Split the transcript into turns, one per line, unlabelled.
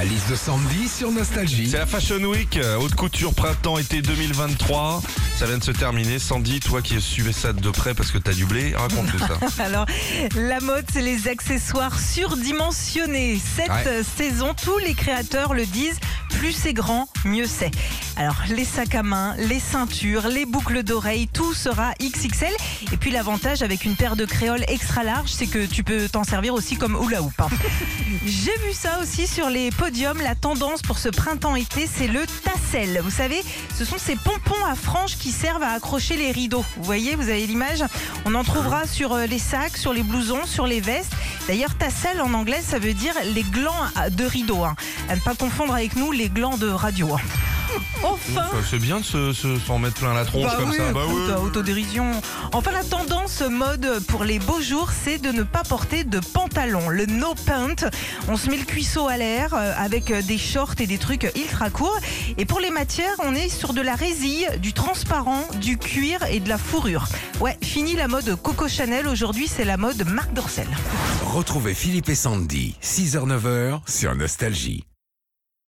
La liste de Sandy sur Nostalgie.
C'est la Fashion Week, euh, haute couture printemps-été 2023. Ça vient de se terminer. Sandy, toi qui suivais ça de près parce que t'as du blé, raconte tout ça.
Alors, la mode, c'est les accessoires surdimensionnés. Cette
Ouais.
saison, tous les créateurs le disent, plus c'est grand, mieux c'est. Alors, les sacs à main, les ceintures, les boucles d'oreilles, tout sera XXL. Et puis, l'avantage avec une paire de créoles extra large, c'est que tu peux t'en servir aussi comme hula hoop. hein. J'ai vu ça aussi sur les podiums. La tendance pour ce printemps-été, c'est le tassel. Vous savez, ce sont ces pompons à franges qui servent à accrocher les rideaux. Vous voyez, vous avez l'image? On en trouvera sur euh, les sacs, sur les blousons, sur les vestes. D'ailleurs, tassel en anglais, ça veut dire les glands à- de rideau. hein. À ne pas confondre avec nous les glands de radio. hein. Enfin
Euh, C'est bien de se- se- s'en mettre plein la tronche
bah
comme
oui,
ça. Bah
autodérision. Enfin, la tendance mode pour les beaux jours, c'est de ne pas porter de pantalon. Le no pant. On se met le cuisseau à l'air euh, avec euh, des shorts et des trucs ultra courts. Et pour les matières, on est sur de la résille, du transparent, du cuir et de la fourrure. Ouais, fini la mode Coco Chanel. Aujourd'hui, c'est la mode Marc Dorcel.
Retrouvez Philippe et Sandy, 6h-9h sur Nostalgie.